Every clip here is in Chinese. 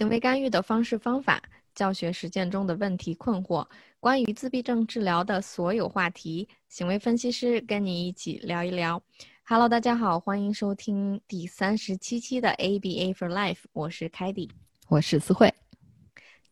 行为干预的方式方法，教学实践中的问题困惑，关于自闭症治疗的所有话题，行为分析师跟你一起聊一聊。Hello，大家好，欢迎收听第三十七期的 ABA for Life，我是凯蒂，我是思慧。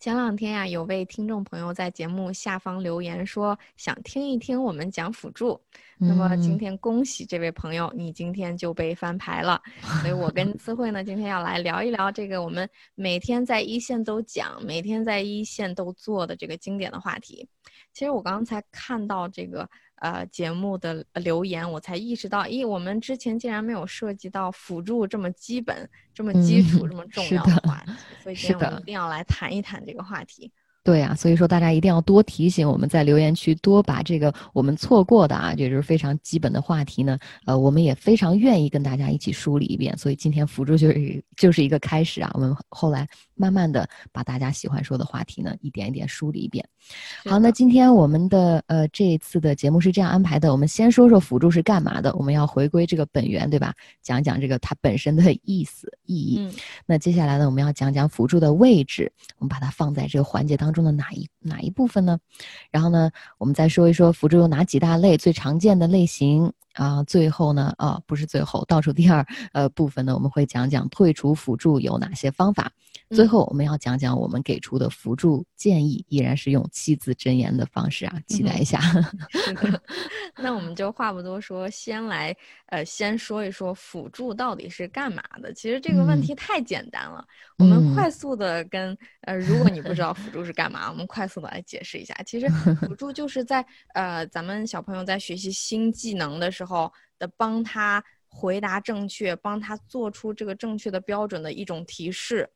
前两天呀，有位听众朋友在节目下方留言说想听一听我们讲辅助。那么今天恭喜这位朋友，你今天就被翻牌了。所以我跟思慧呢，今天要来聊一聊这个我们每天在一线都讲、每天在一线都做的这个经典的话题。其实我刚才看到这个。呃，节目的留言，我才意识到，咦，我们之前竟然没有涉及到辅助这么基本、这么基础、这么重要的话题，所以今天我们一定要来谈一谈这个话题。对啊，所以说大家一定要多提醒我们在留言区多把这个我们错过的啊，也就是非常基本的话题呢。呃，我们也非常愿意跟大家一起梳理一遍。所以今天辅助就是 就是一个开始啊，我们后来慢慢的把大家喜欢说的话题呢一点一点梳理一遍。好，那今天我们的呃这一次的节目是这样安排的，我们先说说辅助是干嘛的，我们要回归这个本源，对吧？讲讲这个它本身的意思意义。那接下来呢，我们要讲讲辅助的位置，我们把它放在这个环节当中。中的哪一哪一部分呢？然后呢，我们再说一说辅助有哪几大类，最常见的类型啊。最后呢，啊，不是最后，倒数第二呃部分呢，我们会讲讲退出辅助有哪些方法。最后我们要讲讲我们给出的辅助建议，依然是用七字真言的方式啊，期待一下。那我们就话不多说，先来呃，先说一说辅助到底是干嘛的。其实这个问题太简单了，我们快速的跟呃，如果你不知道辅助是干嘛，我们快速的来解释一下。其实辅助就是在呃，咱们小朋友在学习新技能的时候的帮他回答正确，帮他做出这个正确的标准的一种提示。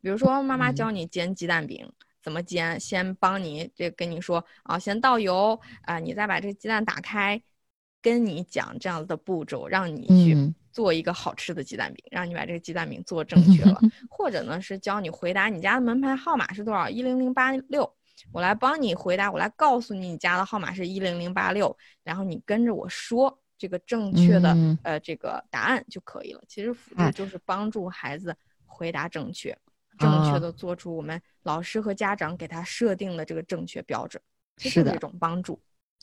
比如说，妈妈教你煎鸡蛋饼怎么煎，先帮你这跟你说啊，先倒油啊，你再把这个鸡蛋打开，跟你讲这样的步骤，让你去做一个好吃的鸡蛋饼，让你把这个鸡蛋饼做正确了。或者呢，是教你回答你家的门牌号码是多少，一零零八六，我来帮你回答，我来告诉你你家的号码是一零零八六，然后你跟着我说这个正确的呃这个答案就可以了。其实辅助就是帮助孩子回答正确。正确的做出我们老师和家长给他设定的这个正确标准，是的一种帮助。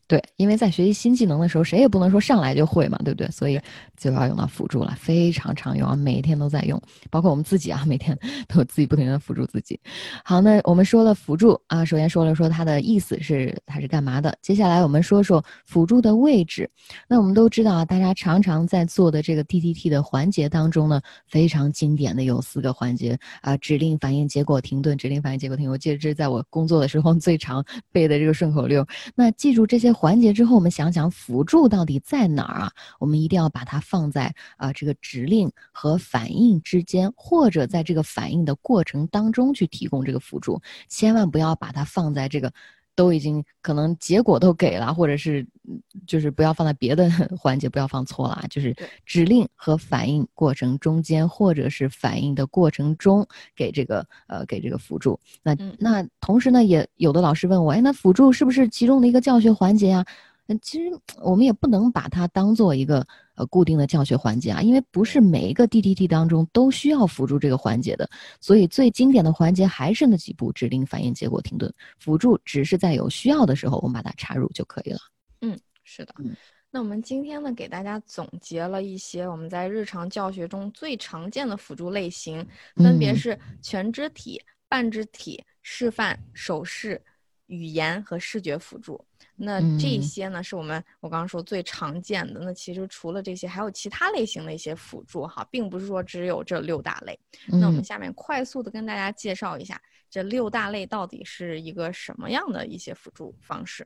对，因为在学习新技能的时候，谁也不能说上来就会嘛，对不对？所以就要用到辅助了，非常常用啊，每天都在用，包括我们自己啊，每天都自己不停的辅助自己。好，那我们说了辅助啊，首先说了说它的意思是它是干嘛的，接下来我们说说辅助的位置。那我们都知道啊，大家常常在做的这个 DTT 的环节当中呢，非常经典的有四个环节啊：指令、反应、结果、停顿。指令、反应、结果、停。我记得这是在我工作的时候最常背的这个顺口溜。那记住这些。环节之后，我们想想辅助到底在哪儿啊？我们一定要把它放在啊这个指令和反应之间，或者在这个反应的过程当中去提供这个辅助，千万不要把它放在这个。都已经可能结果都给了，或者是，就是不要放在别的 环节，不要放错了啊！就是指令和反应过程中间，或者是反应的过程中给这个呃给这个辅助。那那同时呢，也有的老师问我，哎，那辅助是不是其中的一个教学环节呀？嗯，其实我们也不能把它当做一个呃固定的教学环节啊，因为不是每一个 DTT 当中都需要辅助这个环节的，所以最经典的环节还是那几步：指令、反应、结果、停顿。辅助只是在有需要的时候，我们把它插入就可以了。嗯，是的。那我们今天呢，给大家总结了一些我们在日常教学中最常见的辅助类型，分别是全肢体、半肢体、示范、手势、语言和视觉辅助。那这些呢，是我们我刚刚说最常见的。那其实除了这些，还有其他类型的一些辅助哈，并不是说只有这六大类。那我们下面快速的跟大家介绍一下这六大类到底是一个什么样的一些辅助方式。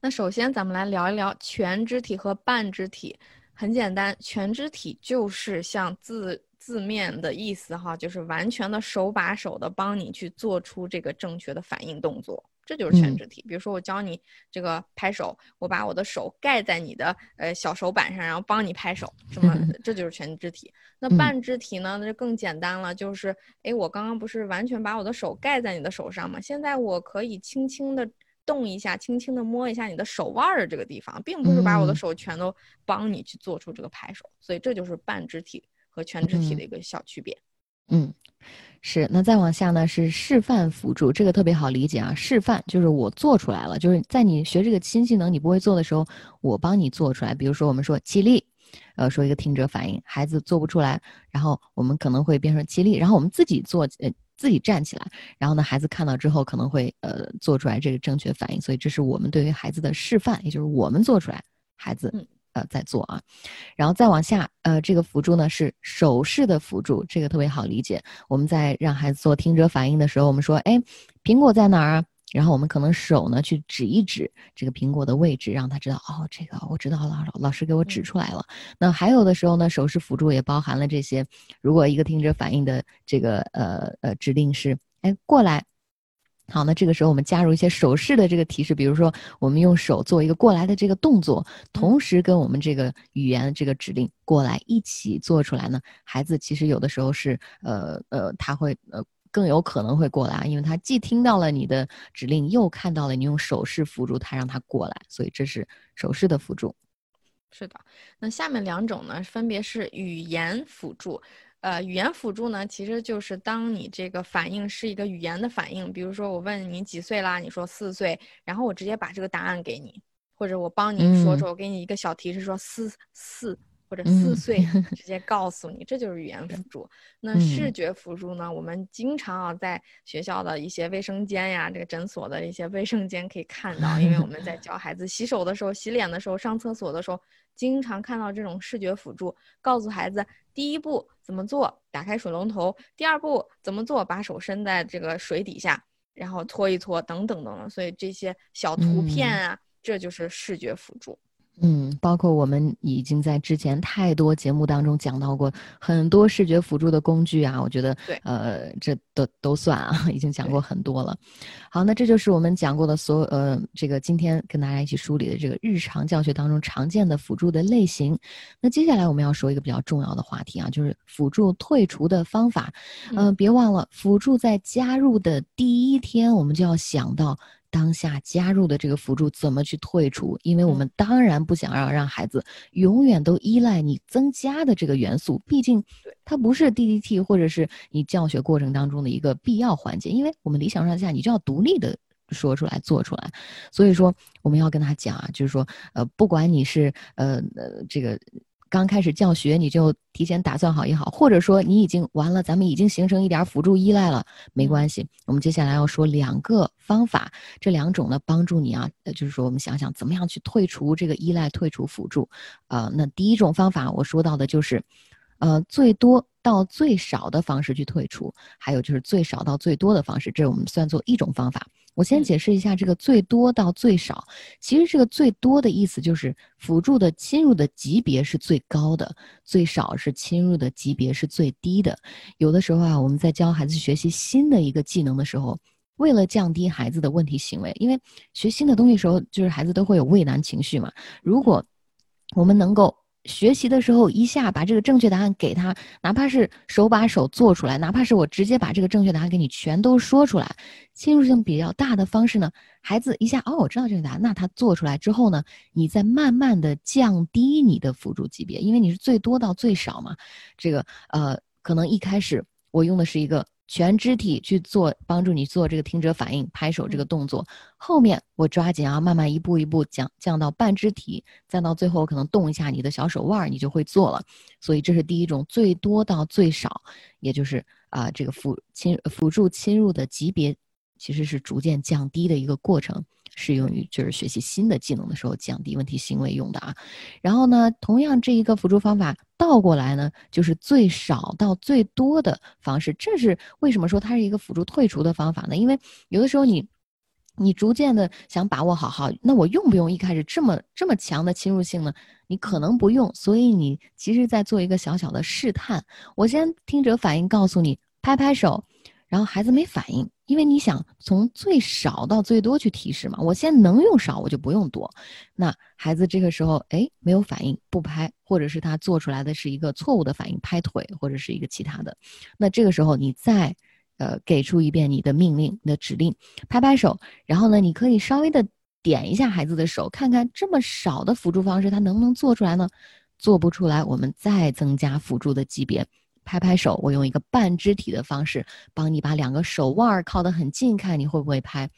那首先咱们来聊一聊全肢体和半肢体。很简单，全肢体就是像字字面的意思哈，就是完全的手把手的帮你去做出这个正确的反应动作。这就是全肢体。比如说，我教你这个拍手，我把我的手盖在你的呃小手板上，然后帮你拍手，这么 这就是全肢体。那半肢体呢？那就更简单了，就是哎，我刚刚不是完全把我的手盖在你的手上吗？现在我可以轻轻的动一下，轻轻的摸一下你的手腕的这个地方，并不是把我的手全都帮你去做出这个拍手。所以这就是半肢体和全肢体的一个小区别。嗯。是，那再往下呢是示范辅助，这个特别好理解啊。示范就是我做出来了，就是在你学这个新技能你不会做的时候，我帮你做出来。比如说我们说起立，呃，说一个听者反应，孩子做不出来，然后我们可能会变成起立，然后我们自己做，呃，自己站起来，然后呢，孩子看到之后可能会呃做出来这个正确反应。所以这是我们对于孩子的示范，也就是我们做出来，孩子。呃，在做啊，然后再往下，呃，这个辅助呢是手势的辅助，这个特别好理解。我们在让孩子做听者反应的时候，我们说，哎，苹果在哪儿啊？然后我们可能手呢去指一指这个苹果的位置，让他知道，哦，这个我知道了，老师给我指出来了。那还有的时候呢，手势辅助也包含了这些。如果一个听者反应的这个呃呃指令是，哎，过来。好，那这个时候我们加入一些手势的这个提示，比如说我们用手做一个过来的这个动作，同时跟我们这个语言这个指令过来一起做出来呢。孩子其实有的时候是呃呃，他会呃更有可能会过来，因为他既听到了你的指令，又看到了你用手势辅助他让他过来，所以这是手势的辅助。是的，那下面两种呢，分别是语言辅助。呃，语言辅助呢，其实就是当你这个反应是一个语言的反应，比如说我问你几岁啦，你说四岁，然后我直接把这个答案给你，或者我帮你说说，我给你一个小提示说四四或者四岁，直接告诉你，这就是语言辅助。那视觉辅助呢，我们经常啊在学校的一些卫生间呀，这个诊所的一些卫生间可以看到，因为我们在 教孩子洗手的时候、洗脸的时候、上厕所的时候。经常看到这种视觉辅助，告诉孩子第一步怎么做，打开水龙头；第二步怎么做，把手伸在这个水底下，然后搓一搓，等等等等。所以这些小图片啊，这就是视觉辅助。嗯，包括我们已经在之前太多节目当中讲到过很多视觉辅助的工具啊，我觉得，对，呃，这都都算啊，已经讲过很多了。好，那这就是我们讲过的所有，呃，这个今天跟大家一起梳理的这个日常教学当中常见的辅助的类型。那接下来我们要说一个比较重要的话题啊，就是辅助退出的方法。嗯，别忘了，辅助在加入的第一天，我们就要想到。当下加入的这个辅助怎么去退出？因为我们当然不想要让孩子永远都依赖你增加的这个元素，毕竟它不是 D D T 或者是你教学过程当中的一个必要环节。因为我们理想上下你就要独立的说出来做出来，所以说我们要跟他讲啊，就是说呃，不管你是呃呃这个。刚开始教学，你就提前打算好也好，或者说你已经完了，咱们已经形成一点辅助依赖了，没关系。我们接下来要说两个方法，这两种呢帮助你啊，就是说我们想想怎么样去退除这个依赖，退除辅助。啊，那第一种方法我说到的就是，呃，最多到最少的方式去退出，还有就是最少到最多的方式，这是我们算作一种方法。我先解释一下这个最多到最少。其实这个最多的意思就是辅助的侵入的级别是最高的，最少是侵入的级别是最低的。有的时候啊，我们在教孩子学习新的一个技能的时候，为了降低孩子的问题行为，因为学新的东西时候，就是孩子都会有畏难情绪嘛。如果我们能够学习的时候，一下把这个正确答案给他，哪怕是手把手做出来，哪怕是我直接把这个正确答案给你全都说出来，侵入性比较大的方式呢，孩子一下哦，我知道这个答案，那他做出来之后呢，你再慢慢的降低你的辅助级别，因为你是最多到最少嘛，这个呃，可能一开始我用的是一个。全肢体去做，帮助你做这个听者反应，拍手这个动作。后面我抓紧啊，慢慢一步一步降降到半肢体，再到最后可能动一下你的小手腕，你就会做了。所以这是第一种，最多到最少，也就是啊，这个辅侵辅助侵入的级别，其实是逐渐降低的一个过程。适用于就是学习新的技能的时候降低问题行为用的啊，然后呢，同样这一个辅助方法倒过来呢，就是最少到最多的方式。这是为什么说它是一个辅助退出的方法呢？因为有的时候你，你逐渐的想把握好好，那我用不用一开始这么这么强的侵入性呢？你可能不用，所以你其实在做一个小小的试探。我先听者反应告诉你，拍拍手。然后孩子没反应，因为你想从最少到最多去提示嘛。我现在能用少，我就不用多。那孩子这个时候，哎，没有反应，不拍，或者是他做出来的是一个错误的反应，拍腿或者是一个其他的。那这个时候你再，呃，给出一遍你的命令、你的指令，拍拍手。然后呢，你可以稍微的点一下孩子的手，看看这么少的辅助方式他能不能做出来呢？做不出来，我们再增加辅助的级别。拍拍手，我用一个半肢体的方式帮你把两个手腕靠得很近，看你会不会拍。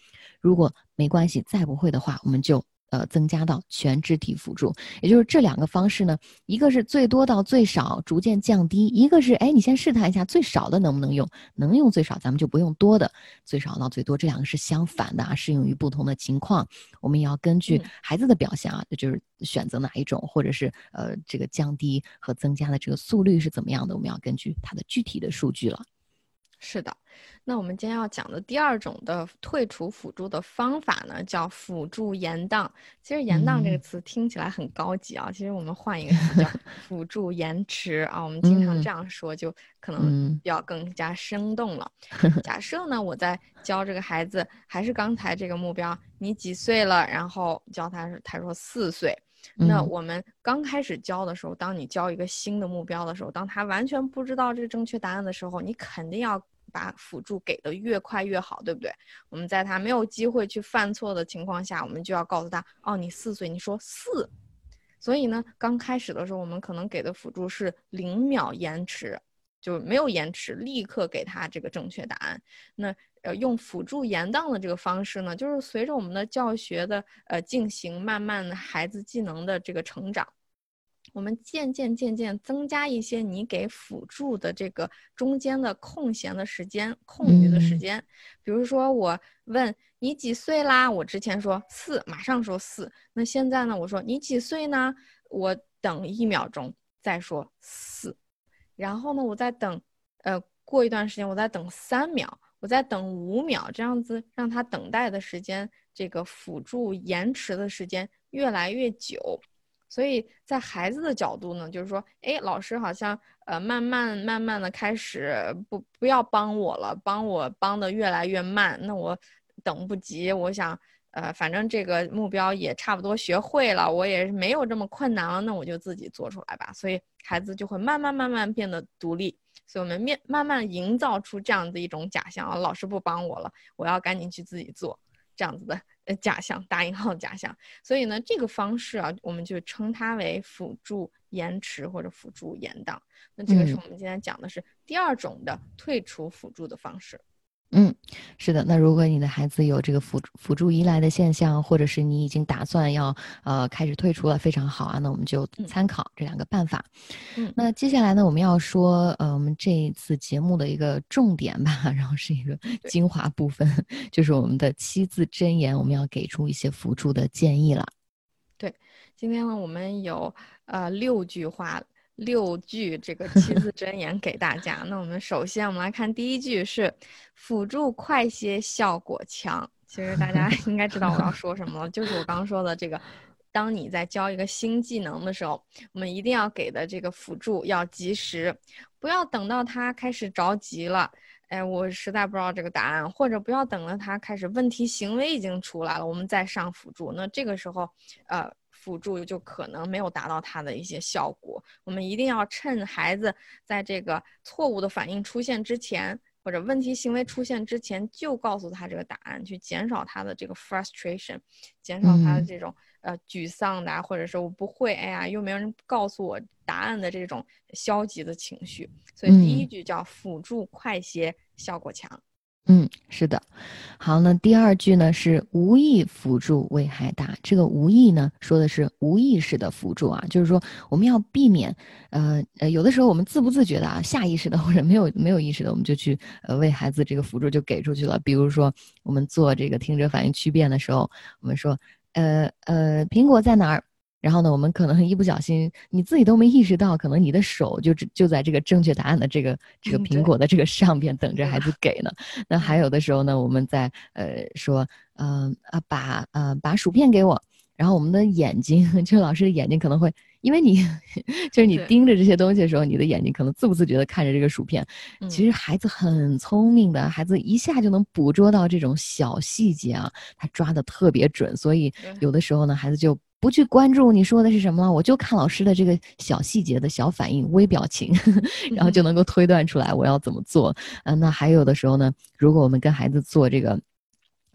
如果没关系，再不会的话，我们就。呃，增加到全肢体辅助，也就是这两个方式呢，一个是最多到最少，逐渐降低；一个是，哎，你先试探一下最少的能不能用，能用最少，咱们就不用多的，最少到最多，这两个是相反的啊，适用于不同的情况，我们也要根据孩子的表现啊，就是选择哪一种，或者是呃，这个降低和增加的这个速率是怎么样的，我们要根据它的具体的数据了。是的，那我们今天要讲的第二种的退出辅助的方法呢，叫辅助延宕。其实“延宕”这个词听起来很高级啊，其实我们换一个词叫 辅助延迟啊。我们经常这样说，就可能要更加生动了。假设呢，我在教这个孩子，还是刚才这个目标，你几岁了？然后教他，他说四岁。那我们刚开始教的时候，当你教一个新的目标的时候，当他完全不知道这个正确答案的时候，你肯定要。把辅助给的越快越好，对不对？我们在他没有机会去犯错的情况下，我们就要告诉他：哦，你四岁，你说四。所以呢，刚开始的时候，我们可能给的辅助是零秒延迟，就没有延迟，立刻给他这个正确答案。那呃，用辅助延宕的这个方式呢，就是随着我们的教学的呃进行，慢慢孩子技能的这个成长。我们渐渐渐渐增加一些你给辅助的这个中间的空闲的时间、空余的时间。比如说，我问你几岁啦？我之前说四，马上说四。那现在呢？我说你几岁呢？我等一秒钟再说四。然后呢，我再等，呃，过一段时间，我再等三秒，我再等五秒，这样子让他等待的时间，这个辅助延迟的时间越来越久。所以在孩子的角度呢，就是说，哎，老师好像呃慢慢慢慢的开始不不要帮我了，帮我帮的越来越慢，那我等不及，我想呃反正这个目标也差不多学会了，我也没有这么困难了，那我就自己做出来吧。所以孩子就会慢慢慢慢变得独立。所以我们面慢慢营造出这样的一种假象啊，老师不帮我了，我要赶紧去自己做。这样子的呃假象，打引号假象。所以呢，这个方式啊，我们就称它为辅助延迟或者辅助延宕。那这个是我们今天讲的是第二种的退出辅助的方式。嗯，是的。那如果你的孩子有这个辅辅助依赖的现象，或者是你已经打算要呃开始退出了，非常好啊。那我们就参考这两个办法。嗯，那接下来呢，我们要说呃我们这一次节目的一个重点吧，然后是一个精华部分，就是我们的七字真言，我们要给出一些辅助的建议了。对，今天呢，我们有呃六句话。六句这个七字 真言给大家。那我们首先我们来看第一句是辅助快些，效果强。其实大家 应该知道我要说什么了，就是我刚刚说的这个，当你在教一个新技能的时候，我们一定要给的这个辅助要及时，不要等到他开始着急了，哎，我实在不知道这个答案，或者不要等了他开始问题行为已经出来了，我们再上辅助。那这个时候，呃。辅助就可能没有达到它的一些效果。我们一定要趁孩子在这个错误的反应出现之前，或者问题行为出现之前，就告诉他这个答案，去减少他的这个 frustration，减少他的这种呃沮丧的，或者是我不会，哎呀，又没有人告诉我答案的这种消极的情绪。所以第一句叫辅助快些，效果强。嗯，是的，好，那第二句呢是无意辅助危害大。这个无意呢，说的是无意识的辅助啊，就是说我们要避免，呃呃，有的时候我们自不自觉的啊，下意识的或者没有没有意识的，我们就去呃为孩子这个辅助就给出去了。比如说我们做这个听者反应区变的时候，我们说，呃呃，苹果在哪儿？然后呢，我们可能一不小心，你自己都没意识到，可能你的手就就在这个正确答案的这个这个苹果的这个上边等着孩子给呢。那还有的时候呢，我们在呃说，嗯啊把呃把薯片给我，然后我们的眼睛，就老师的眼睛可能会，因为你 就是你盯着这些东西的时候，你的眼睛可能自不自觉的看着这个薯片。其实孩子很聪明的，孩子一下就能捕捉到这种小细节啊，他抓的特别准，所以有的时候呢，孩子就。不去关注你说的是什么了，我就看老师的这个小细节的小反应、微表情，然后就能够推断出来我要怎么做。嗯，那还有的时候呢，如果我们跟孩子做这个，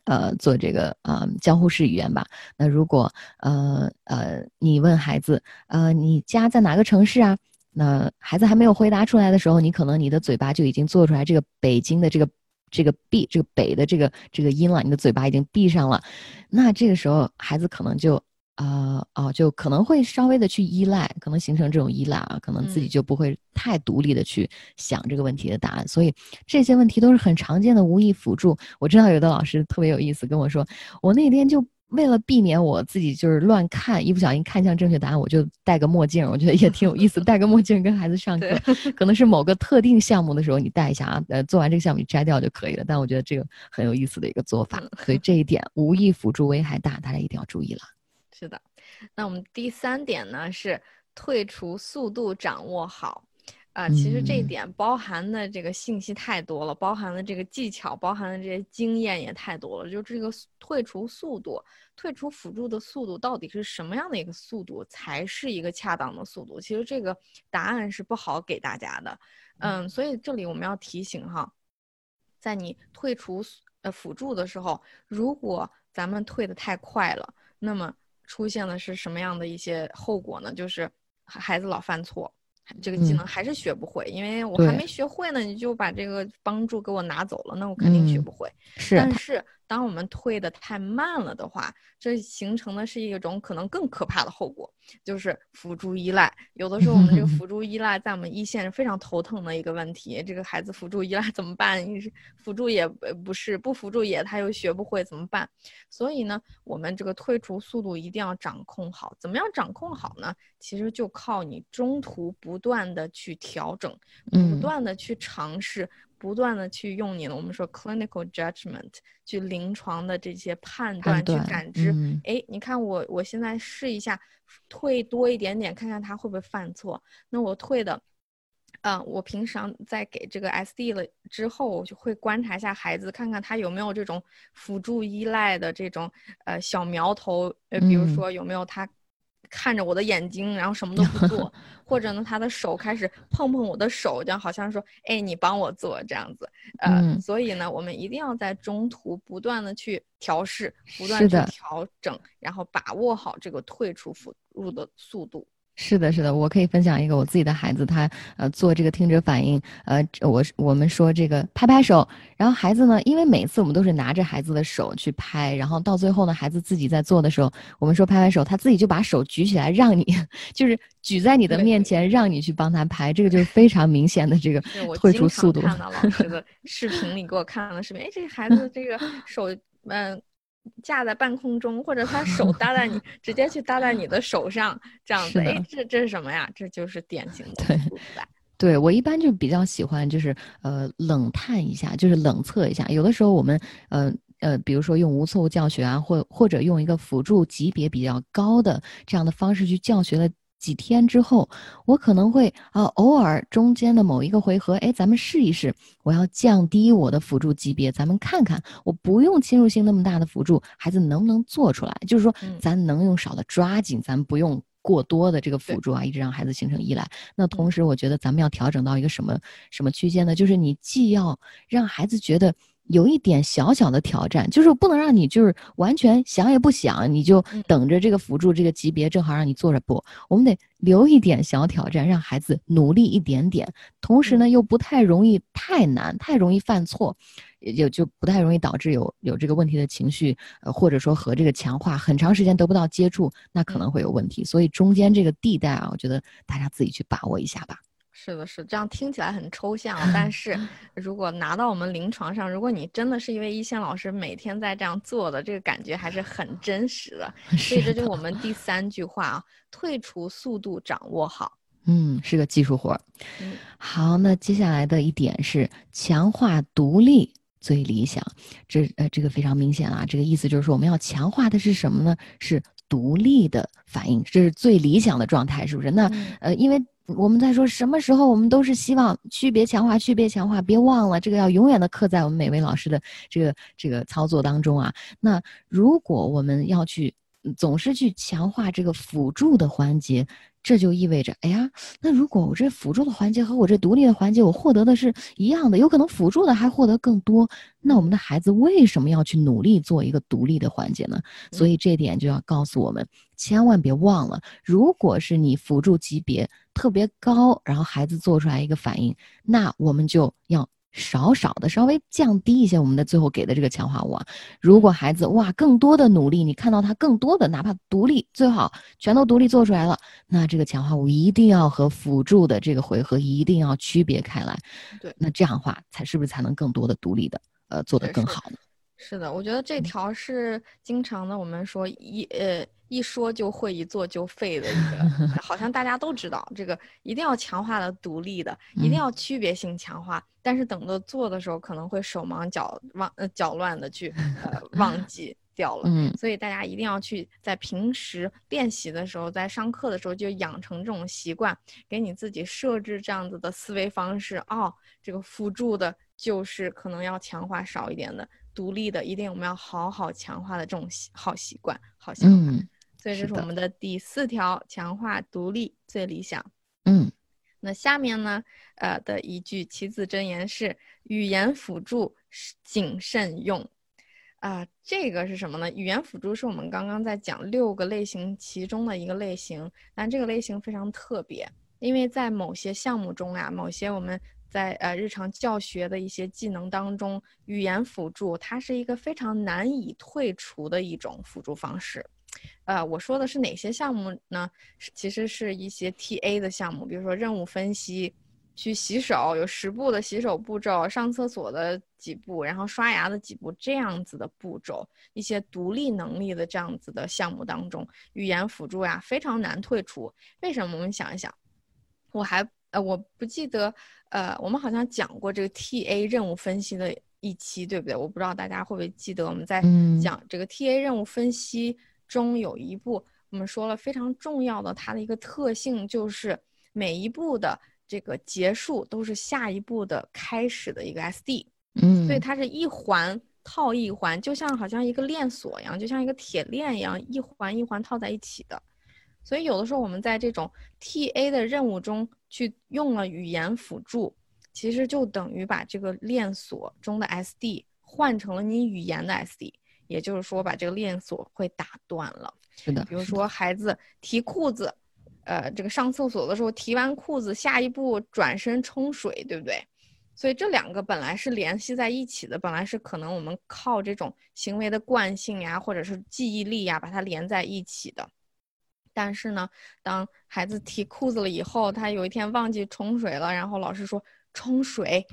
呃，做这个呃交互式语言吧，那如果呃呃你问孩子，呃，你家在哪个城市啊？那孩子还没有回答出来的时候，你可能你的嘴巴就已经做出来这个北京的这个这个闭这个北的这个这个音了，你的嘴巴已经闭上了。那这个时候孩子可能就。啊哦，就可能会稍微的去依赖，可能形成这种依赖啊，可能自己就不会太独立的去想这个问题的答案，所以这些问题都是很常见的无意辅助。我知道有的老师特别有意思跟我说，我那天就为了避免我自己就是乱看，一不小心看向正确答案，我就戴个墨镜，我觉得也挺有意思，戴个墨镜跟孩子上课，可能是某个特定项目的时候你戴一下啊，呃，做完这个项目你摘掉就可以了。但我觉得这个很有意思的一个做法，所以这一点无意辅助危害大，大家一定要注意了。是的，那我们第三点呢是退出速度掌握好，啊，其实这一点包含的这个信息太多了，包含的这个技巧，包含的这些经验也太多了。就这个退出速度，退出辅助的速度到底是什么样的一个速度才是一个恰当的速度？其实这个答案是不好给大家的，嗯，所以这里我们要提醒哈，在你退出呃辅助的时候，如果咱们退的太快了，那么出现的是什么样的一些后果呢？就是孩子老犯错，这个技能还是学不会，因为我还没学会呢，你就把这个帮助给我拿走了，那我肯定学不会。是，但是。当我们退的太慢了的话，这形成的是一种可能更可怕的后果，就是辅助依赖。有的时候我们这个辅 助依赖在我们一线是非常头疼的一个问题。这个孩子辅助依赖怎么办？辅助也不是，不辅助也他又学不会怎么办？所以呢，我们这个退出速度一定要掌控好。怎么样掌控好呢？其实就靠你中途不断的去调整，不断的去尝试。不断的去用你的我们说 clinical judgment 去临床的这些判断去感知，哎，你看我我现在试一下退多一点点，看看他会不会犯错。那我退的，嗯，我平常在给这个 SD 了之后，我就会观察一下孩子，看看他有没有这种辅助依赖的这种呃小苗头，呃，比如说有没有他。看着我的眼睛，然后什么都不做，或者呢，他的手开始碰碰我的手，就好像说：“哎，你帮我做这样子。”呃，所以呢，我们一定要在中途不断的去调试，不断去调整，然后把握好这个退出辅助的速度。是的，是的，我可以分享一个我自己的孩子，他呃做这个听者反应，呃，我我们说这个拍拍手，然后孩子呢，因为每次我们都是拿着孩子的手去拍，然后到最后呢，孩子自己在做的时候，我们说拍拍手，他自己就把手举起来，让你 就是举在你的面前，让你去帮他拍，这个就是非常明显的这个退出速度。看到老师 的视频里给我看了视频，哎，这个孩子这个手，嗯。架在半空中，或者他手 搭在你，直接去搭在你的手上，这样子，哎，这这是什么呀？这就是典型的对 对，我一般就比较喜欢，就是呃冷探一下，就是冷测一下。有的时候我们呃呃，比如说用无错误教学啊，或或者用一个辅助级别比较高的这样的方式去教学的。几天之后，我可能会啊，偶尔中间的某一个回合，哎，咱们试一试，我要降低我的辅助级别，咱们看看，我不用侵入性那么大的辅助，孩子能不能做出来？就是说，咱能用少的抓紧，咱不用过多的这个辅助啊，一直让孩子形成依赖。那同时，我觉得咱们要调整到一个什么什么区间呢？就是你既要让孩子觉得。有一点小小的挑战，就是不能让你就是完全想也不想，你就等着这个辅助这个级别正好让你坐着不，我们得留一点小挑战，让孩子努力一点点，同时呢又不太容易太难，太容易犯错，也就不太容易导致有有这个问题的情绪，呃或者说和这个强化很长时间得不到接触，那可能会有问题。所以中间这个地带啊，我觉得大家自己去把握一下吧。是的，是这样，听起来很抽象，但 是如果拿到我们临床上，如果你真的是一位一线老师，每天在这样做的，这个感觉还是很真实的。所以这就是我们第三句话啊，退出速度掌握好。嗯，是个技术活儿。好，那接下来的一点是强化独立最理想。这呃，这个非常明显啊，这个意思就是说我们要强化的是什么呢？是独立的反应，这是最理想的状态，是不是？那呃，因为。我们在说什么时候，我们都是希望区别强化，区别强化，别忘了这个要永远的刻在我们每位老师的这个这个操作当中啊。那如果我们要去总是去强化这个辅助的环节，这就意味着，哎呀，那如果我这辅助的环节和我这独立的环节，我获得的是一样的，有可能辅助的还获得更多，那我们的孩子为什么要去努力做一个独立的环节呢？所以这点就要告诉我们，千万别忘了，如果是你辅助级别特别高，然后孩子做出来一个反应，那我们就要。少少的稍微降低一些我们的最后给的这个强化物啊，如果孩子哇更多的努力，你看到他更多的哪怕独立最好全都独立做出来了，那这个强化物一定要和辅助的这个回合一定要区别开来。对，那这样的话才是不是才能更多的独立的呃做得更好呢？是的，我觉得这条是经常的，我们说一呃一说就会，一做就废的一个，好像大家都知道这个一定要强化的独立的，一定要区别性强化，但是等到做的时候可能会手忙脚忘呃脚乱的去呃忘 记掉了，嗯，所以大家一定要去在平时练习的时候，在上课的时候就养成这种习惯，给你自己设置这样子的思维方式哦，这个辅助的就是可能要强化少一点的。独立的，一定我们要好好强化的这种习好习惯，好想法。所以这是我们的第四条，强化独立最理想。嗯，那下面呢，呃的一句棋子真言是：语言辅助谨慎用。啊，这个是什么呢？语言辅助是我们刚刚在讲六个类型其中的一个类型，但这个类型非常特别，因为在某些项目中呀，某些我们。在呃日常教学的一些技能当中，语言辅助它是一个非常难以退出的一种辅助方式。呃，我说的是哪些项目呢？其实是一些 TA 的项目，比如说任务分析、去洗手有十步的洗手步骤、上厕所的几步，然后刷牙的几步这样子的步骤，一些独立能力的这样子的项目当中，语言辅助呀非常难退出。为什么？我们想一想，我还。呃，我不记得，呃，我们好像讲过这个 TA 任务分析的一期，对不对？我不知道大家会不会记得，我们在讲这个 TA 任务分析中有一步，我们说了非常重要的，它的一个特性就是每一步的这个结束都是下一步的开始的一个 SD，嗯，所以它是一环套一环，就像好像一个链锁一样，就像一个铁链一样，一环一环套在一起的。所以有的时候我们在这种 TA 的任务中去用了语言辅助，其实就等于把这个链锁中的 SD 换成了你语言的 SD，也就是说把这个链锁会打断了。是的。比如说孩子提裤子，呃，这个上厕所的时候提完裤子，下一步转身冲水，对不对？所以这两个本来是联系在一起的，本来是可能我们靠这种行为的惯性呀，或者是记忆力呀，把它连在一起的。但是呢，当孩子提裤子了以后，他有一天忘记冲水了，然后老师说冲水，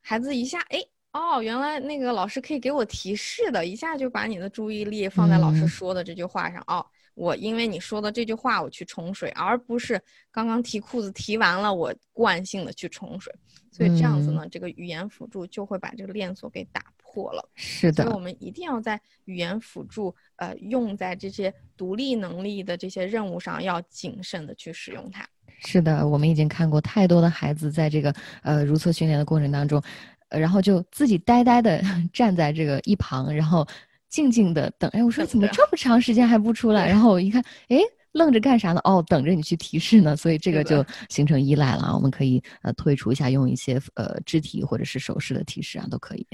孩子一下哎哦，原来那个老师可以给我提示的，一下就把你的注意力放在老师说的这句话上哦。我因为你说的这句话，我去冲水，而不是刚刚提裤子提完了，我惯性的去冲水。所以这样子呢，这个语言辅助就会把这个链锁给打破了。是的，所以我们一定要在语言辅助呃用在这些独立能力的这些任务上，要谨慎的去使用它。是的，我们已经看过太多的孩子在这个呃如厕训练的过程当中，呃，然后就自己呆呆的 站在这个一旁，然后。静静的等，哎，我说怎么这么长时间还不出来？然后我一看，哎，愣着干啥呢？哦，等着你去提示呢。所以这个就形成依赖了啊。我们可以呃退出一下，用一些呃肢体或者是手势的提示啊，都可以。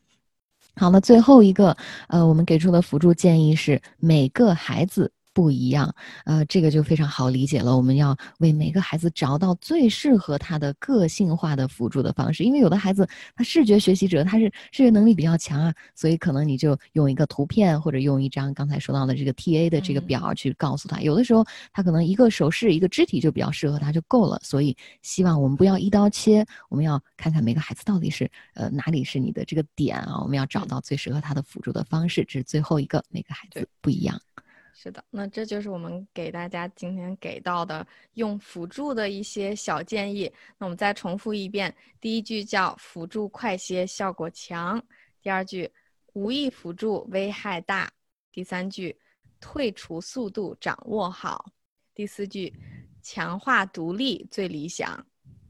好，那最后一个呃，我们给出的辅助建议是每个孩子。不一样，呃，这个就非常好理解了。我们要为每个孩子找到最适合他的个性化的辅助的方式，因为有的孩子他视觉学习者，他是视觉能力比较强啊，所以可能你就用一个图片或者用一张刚才说到的这个 T A 的这个表去告诉他。有的时候他可能一个手势、一个肢体就比较适合他就够了。所以希望我们不要一刀切，我们要看看每个孩子到底是呃哪里是你的这个点啊，我们要找到最适合他的辅助的方式。这是最后一个，每个孩子不一样。是的，那这就是我们给大家今天给到的用辅助的一些小建议。那我们再重复一遍：第一句叫辅助快些，效果强；第二句无意辅助危害大；第三句退出速度掌握好；第四句强化独立最理想；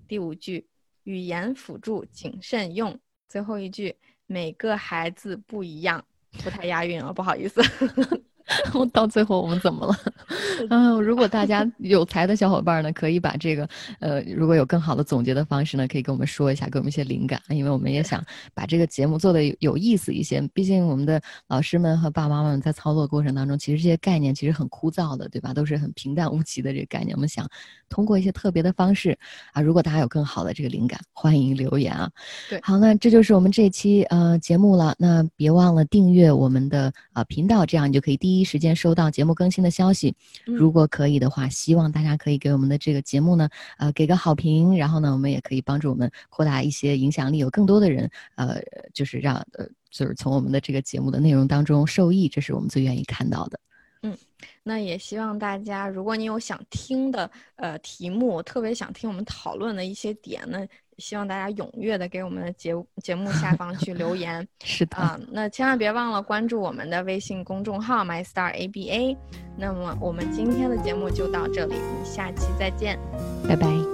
第五句语言辅助谨慎用；最后一句每个孩子不一样，不太押韵啊，不好意思。我到最后我们怎么了？嗯，如果大家有才的小伙伴呢，可以把这个呃，如果有更好的总结的方式呢，可以跟我们说一下，给我们一些灵感，因为我们也想把这个节目做的有意思一些。毕竟我们的老师们和爸爸妈妈们在操作过程当中，其实这些概念其实很枯燥的，对吧？都是很平淡无奇的这个概念。我们想通过一些特别的方式啊，如果大家有更好的这个灵感，欢迎留言啊。对，好，那这就是我们这期呃节目了。那别忘了订阅我们的呃频道，这样你就可以第一时间收到节目更新的消息。如果可以的话，希望大家可以给我们的这个节目呢，呃，给个好评。然后呢，我们也可以帮助我们扩大一些影响力，有更多的人，呃，就是让呃，就是从我们的这个节目的内容当中受益，这是我们最愿意看到的。嗯，那也希望大家，如果你有想听的呃题目，特别想听我们讨论的一些点呢。希望大家踊跃的给我们的节节目下方去留言，是的啊，那千万别忘了关注我们的微信公众号 My Star ABA。那么我们今天的节目就到这里，我们下期再见，拜拜。